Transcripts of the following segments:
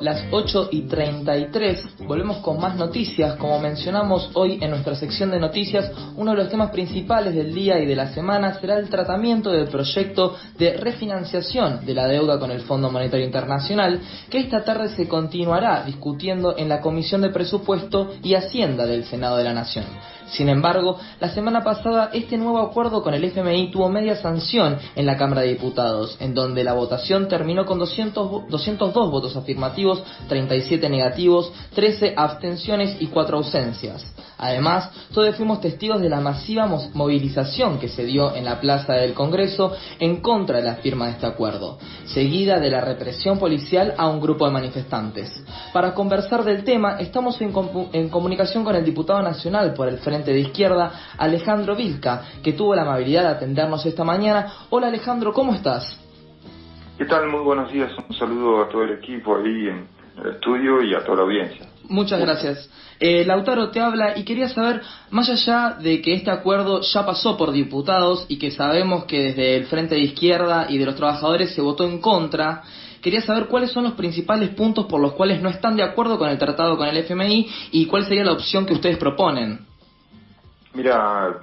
Las 8 y 33, volvemos con más noticias. Como mencionamos hoy en nuestra sección de noticias, uno de los temas principales del día y de la semana será el tratamiento del proyecto de refinanciación de la deuda con el Fondo Monetario Internacional, que esta tarde se continuará discutiendo en la Comisión de Presupuesto y Hacienda del Senado de la Nación. Sin embargo, la semana pasada este nuevo acuerdo con el FMI tuvo media sanción en la Cámara de Diputados, en donde la votación terminó con 200, 202 votos afirmativos, 37 negativos, 13 abstenciones y 4 ausencias. Además, todos fuimos testigos de la masiva movilización que se dio en la plaza del Congreso en contra de la firma de este acuerdo, seguida de la represión policial a un grupo de manifestantes. Para conversar del tema, estamos en, en comunicación con el diputado nacional por el Frente de Izquierda, Alejandro Vilca, que tuvo la amabilidad de atendernos esta mañana. Hola Alejandro, ¿cómo estás? ¿Qué tal? Muy buenos días. Un saludo a todo el equipo ahí en el estudio y a toda la audiencia. Muchas gracias. Eh, Lautaro te habla y quería saber, más allá de que este acuerdo ya pasó por diputados y que sabemos que desde el Frente de Izquierda y de los trabajadores se votó en contra, quería saber cuáles son los principales puntos por los cuales no están de acuerdo con el tratado con el FMI y cuál sería la opción que ustedes proponen. Mira,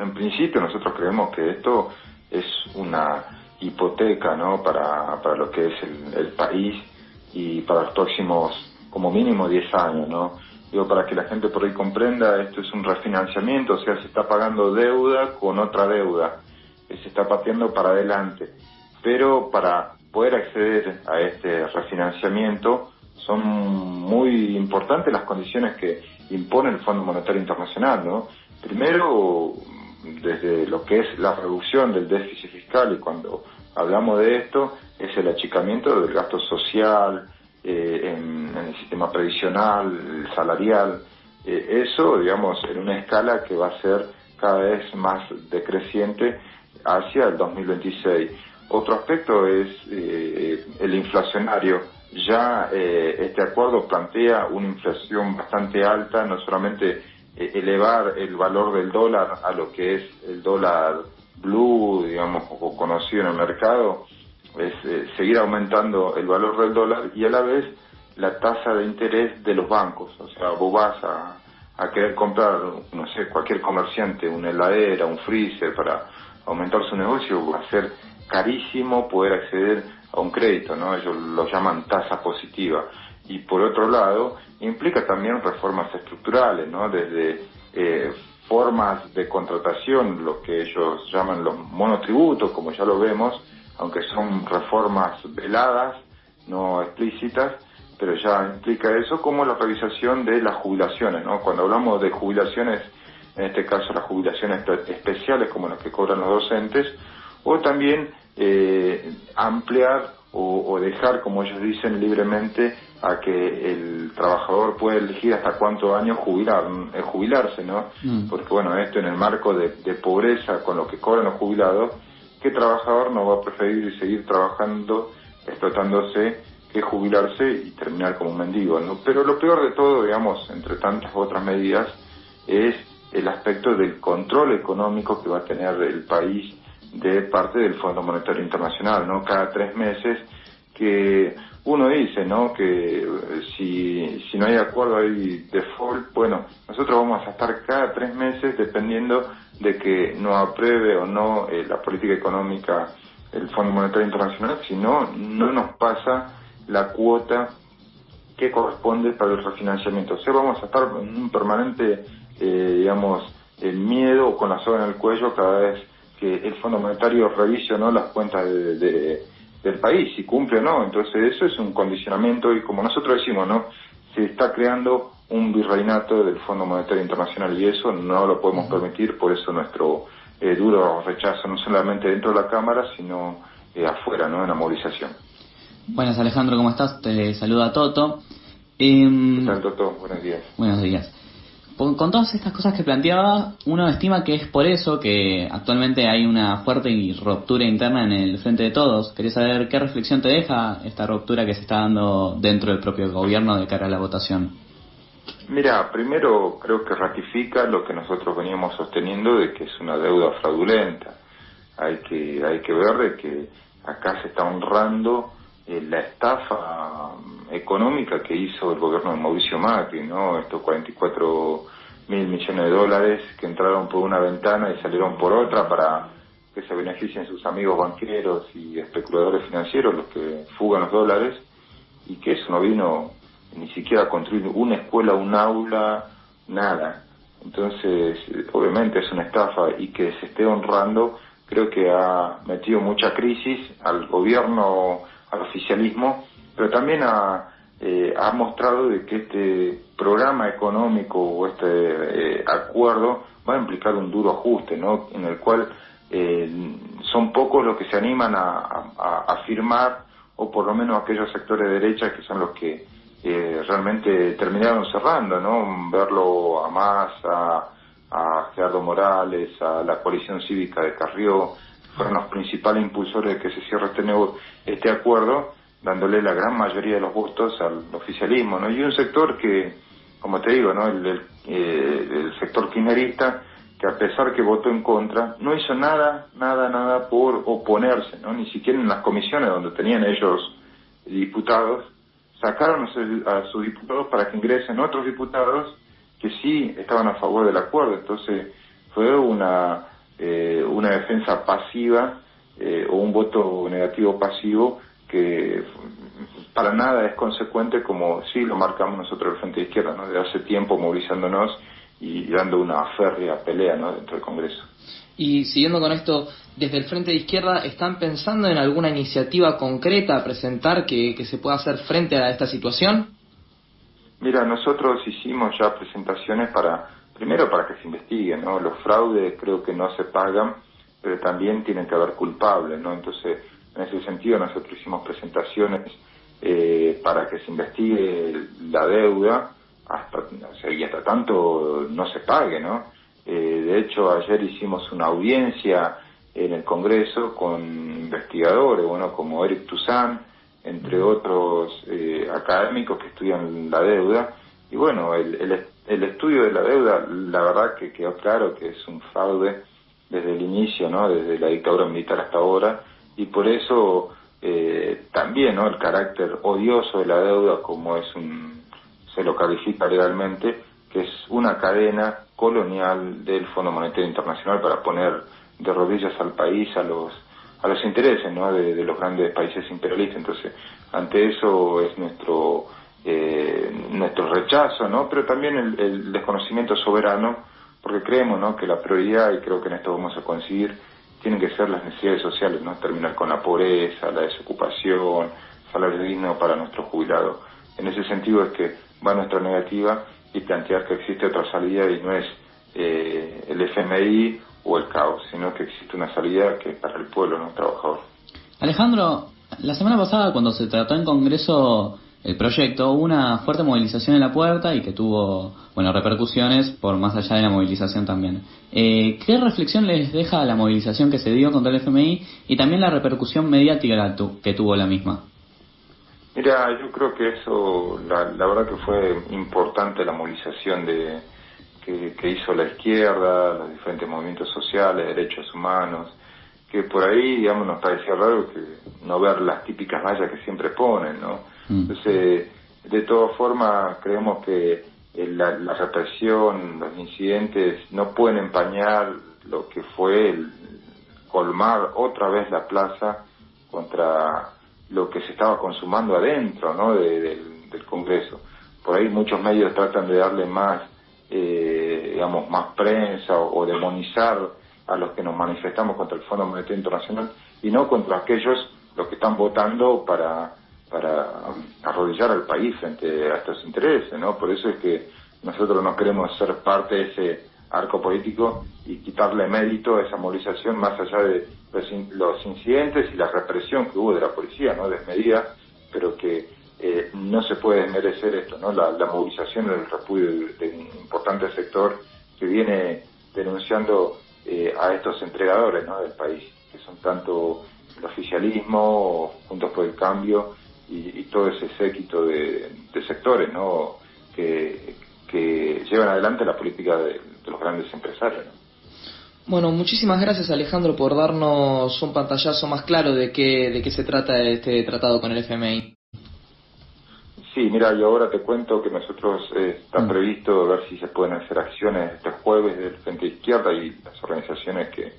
en, principio nosotros creemos que esto es una hipoteca ¿no? para, para lo que es el, país y para los próximos como mínimo 10 años. ¿no? Digo, para que la gente por ahí comprenda, esto es un refinanciamiento, o sea, se está pagando deuda con otra deuda, se está pateando para adelante. Pero para poder acceder a este refinanciamiento son muy importantes las condiciones que impone el Fondo Monetario Internacional, ¿no? Primero, desde lo que es la reducción del déficit fiscal, y cuando hablamos de esto, es el achicamiento del gasto social, eh, en, el sistema previsional, salarial, eh, eso, digamos, en una escala que va a ser cada vez más decreciente hacia el 2026. Otro aspecto es eh, el inflacionario ya eh, este acuerdo plantea una inflación bastante alta, no solamente eh, elevar el valor del dólar a lo que es el dólar blue, digamos, o conocido en el mercado, es eh, seguir aumentando el valor del dólar y a la vez la tasa de interés de los bancos. O sea, vos vas a, a querer comprar, no sé, cualquier comerciante, una heladera, un freezer para aumentar su negocio, va a ser carísimo poder acceder a un crédito, ¿no? Ellos lo llaman tasa positiva. Y por otro lado, implica también reformas estructurales, ¿no? Desde eh, formas de contratación, lo que ellos llaman los monotributos, como ya lo vemos, aunque son reformas veladas, no explícitas, pero ya implica eso, como la revisación de las jubilaciones, ¿no? Cuando hablamos de jubilaciones, en este caso las jubilaciones especiales como las que cobran los docentes, o también eh, ampliar o, dejar, como ellos dicen, libremente a que el trabajador pueda elegir hasta cuántos años jubilar, eh, jubilarse, ¿no? Mm. Porque, bueno, esto en el marco de, pobreza con lo que cobran los jubilados, ¿qué trabajador no va a preferir seguir trabajando, explotándose, que jubilarse y terminar como un mendigo, ¿no? Pero lo peor de todo, digamos, entre tantas otras medidas, es el aspecto del control económico que va a tener el país de parte del Fondo Monetario Internacional, ¿no? Cada tres meses que uno dice, ¿no? Que eh, si, si no hay acuerdo hay default, bueno, nosotros vamos a estar cada tres meses dependiendo de que no apruebe o no eh, la política económica el Fondo Monetario Internacional, si no, no nos pasa la cuota que corresponde para el refinanciamiento. O sea, vamos a estar en un permanente, eh, digamos, miedo con la soga en el cuello cada vez que el Fondo Monetario revise o no las cuentas de, del país, si cumple o no. Entonces eso es un condicionamiento y como nosotros decimos, ¿no? Se está creando un virreinato del Fondo Monetario Internacional y eso no lo podemos permitir, por eso nuestro eh, duro rechazo no solamente dentro de la Cámara, sino eh, afuera, ¿no? En la movilización. Buenas Alejandro, ¿cómo estás? Te saluda Toto. Eh, ¿Qué tal Toto? Buenos días. Buenos días. Con todas estas cosas que planteaba, uno estima que es por eso que actualmente hay una fuerte ruptura interna en el frente de todos. Quería saber qué reflexión te deja esta ruptura que se está dando dentro del propio gobierno de cara a la votación. Mira, primero creo que ratifica lo que nosotros veníamos sosteniendo de que es una deuda fraudulenta. Hay que, hay que ver de que acá se está honrando la estafa económica que hizo el gobierno de Mauricio Macri, ¿no? Estos 44 mil millones de dólares que entraron por una ventana y salieron por otra para que se beneficien sus amigos banqueros y especuladores financieros, los que fugan los dólares, y que eso no vino ni siquiera a construir una escuela, un aula, nada. Entonces, obviamente es una estafa y que se esté honrando, creo que ha metido mucha crisis al gobierno al oficialismo, pero también ha, eh, ha mostrado de que este programa económico o este eh, acuerdo va a implicar un duro ajuste, ¿no? En el cual eh, son pocos los que se animan a, a, firmar, o por lo menos aquellos sectores de derecha que son los que realmente terminaron cerrando, ¿no? Verlo a Massa, a Gerardo Morales, a la coalición cívica de Carrió, fueron los principales impulsores de que se cierre este, nuevo, este acuerdo, dándole la gran mayoría de los votos al oficialismo, ¿no? Y un sector que, como te digo, ¿no? El, eh, el, sector kirchnerista, que a pesar que votó en contra, no hizo nada, nada, nada por oponerse, ¿no? Ni siquiera en las comisiones donde tenían ellos diputados, sacaron a sus diputados para que ingresen otros diputados que sí estaban a favor del acuerdo. Entonces, fue una eh, una defensa pasiva eh, o un voto negativo pasivo que para nada es consecuente como sí lo marcamos nosotros el Frente de Izquierda, ¿no? de hace tiempo movilizándonos y dando una férrea pelea ¿no? dentro del Congreso. Y siguiendo con esto, desde el Frente de Izquierda, ¿están pensando en alguna iniciativa concreta a presentar que, que se pueda hacer frente a esta situación? Mira, nosotros hicimos ya presentaciones para primero para que se investiguen, ¿no? Los fraudes creo que no se pagan, pero también tienen que haber culpables, ¿no? Entonces, en ese sentido nosotros hicimos presentaciones eh, para que se investigue la deuda hasta, o sea, y hasta tanto no se pague, ¿no? Eh, de hecho, ayer hicimos una audiencia en el Congreso con investigadores, bueno, como Eric Toussaint, entre otros eh, académicos que estudian la deuda, y bueno, el, el, el estudio de la deuda, la verdad que quedó claro que es un fraude desde el inicio, ¿no? Desde la dictadura militar hasta ahora, y por eso eh, también, ¿no? El carácter odioso de la deuda, como es un, se lo califica legalmente, que es una cadena colonial del Fondo Monetario Internacional para poner de rodillas al país a los a los intereses ¿no? de, de los grandes países imperialistas. Entonces, ante eso es nuestro eh, nuestro rechazo, ¿no? Pero también el, desconocimiento soberano, porque creemos, ¿no? Que la prioridad, y creo que en esto vamos a conseguir, tienen que ser las necesidades sociales, ¿no? Terminar con la pobreza, la desocupación, salario digno para nuestros jubilados. En ese sentido es que va nuestra negativa y plantear que existe otra salida y no es eh, el FMI o el caos, sino que existe una salida que es para el pueblo, no trabajador. Alejandro, la semana pasada cuando se trató en Congreso el proyecto, hubo una fuerte movilización en la puerta y que tuvo bueno repercusiones por más allá de la movilización también. Eh, ¿Qué reflexión les deja la movilización que se dio contra el FMI y también la repercusión mediática que tuvo la misma? Mira, yo creo que eso, la, verdad que fue importante la movilización de que, que hizo la izquierda, los diferentes movimientos sociales, derechos humanos, que por ahí, digamos, nos parecía raro que no ver las típicas vallas que siempre ponen, ¿no? Mm. Entonces, de todas formas, creemos que eh, la, represión, los incidentes no pueden empañar lo que fue el colmar otra vez la plaza contra lo que se estaba consumando adentro ¿no? del, Congreso. Por ahí muchos medios tratan de darle más, eh, digamos, más prensa o, demonizar a los que nos manifestamos contra el Fondo Monetario Internacional y no contra aquellos los que están votando para para arrodillar al país frente a estos intereses, ¿no? Por eso es que nosotros no queremos ser parte de ese arco político y quitarle mérito a esa movilización más allá de los, incidentes y la represión que hubo de la policía, ¿no? Desmedida, pero que eh, no se puede desmerecer esto, ¿no? La, movilización del repudio de, un importante sector que viene denunciando eh, a estos entregadores ¿no? del país, que son tanto el oficialismo, Juntos por el Cambio y, todo ese séquito de, sectores ¿no? que, llevan adelante la política de, los grandes empresarios. Bueno, muchísimas gracias Alejandro por darnos un pantallazo más claro de qué, de qué se trata este tratado con el FMI. Sí, mira, yo ahora te cuento que nosotros eh, está mm. previsto ver si se pueden hacer acciones este jueves del Frente Izquierda y las organizaciones que,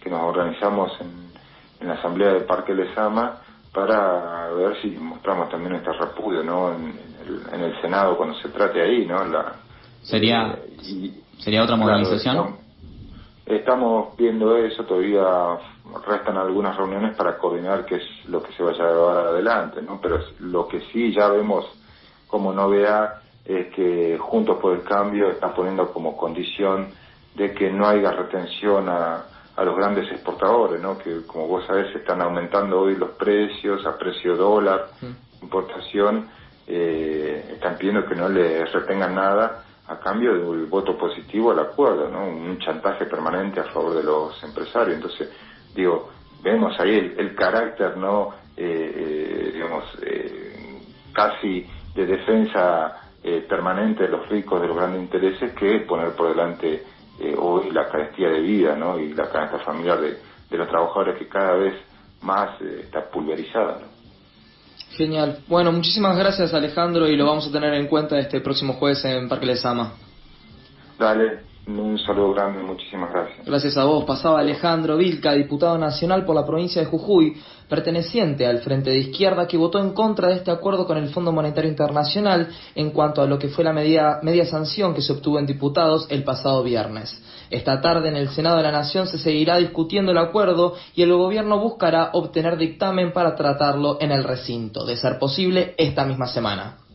que nos organizamos en, en la Asamblea del Parque Lezama para ver si mostramos también nuestro repudio, ¿no? En, el, Senado cuando se trate ahí, ¿no? La, sería eh, sería otra movilización. Estamos viendo eso, todavía restan algunas reuniones para coordinar qué es lo que se vaya a llevar adelante, ¿no? Pero lo que sí ya vemos como novedad es que Juntos por el Cambio está poniendo como condición de que no haya retención a a los grandes exportadores, ¿no? que como vos sabés están aumentando hoy los precios a precio dólar, mm. importación, eh, están pidiendo que no les retengan nada a cambio del voto positivo al acuerdo, ¿no? un chantaje permanente a favor de los empresarios. Entonces, digo, vemos ahí el, carácter, ¿no? Eh, eh, digamos, casi de defensa permanente de los ricos, de los grandes intereses, que poner por delante eh, hoy la carestía de vida ¿no? y la canasta familiar de, los trabajadores que cada vez más eh, está pulverizada. Genial. Bueno, muchísimas gracias Alejandro y lo vamos a tener en cuenta este próximo jueves en Parque Lesama. Dale, un saludo grande, muchísimas gracias. Gracias a vos. Pasaba Alejandro Vilca, diputado nacional por la provincia de Jujuy, perteneciente al Frente de Izquierda, que votó en contra de este acuerdo con el Fondo Monetario Internacional en cuanto a lo que fue la media, media sanción que se obtuvo en diputados el pasado viernes. Esta tarde en el Senado de la Nación se seguirá discutiendo el acuerdo y el gobierno buscará obtener dictamen para tratarlo en el recinto, de ser posible esta misma semana.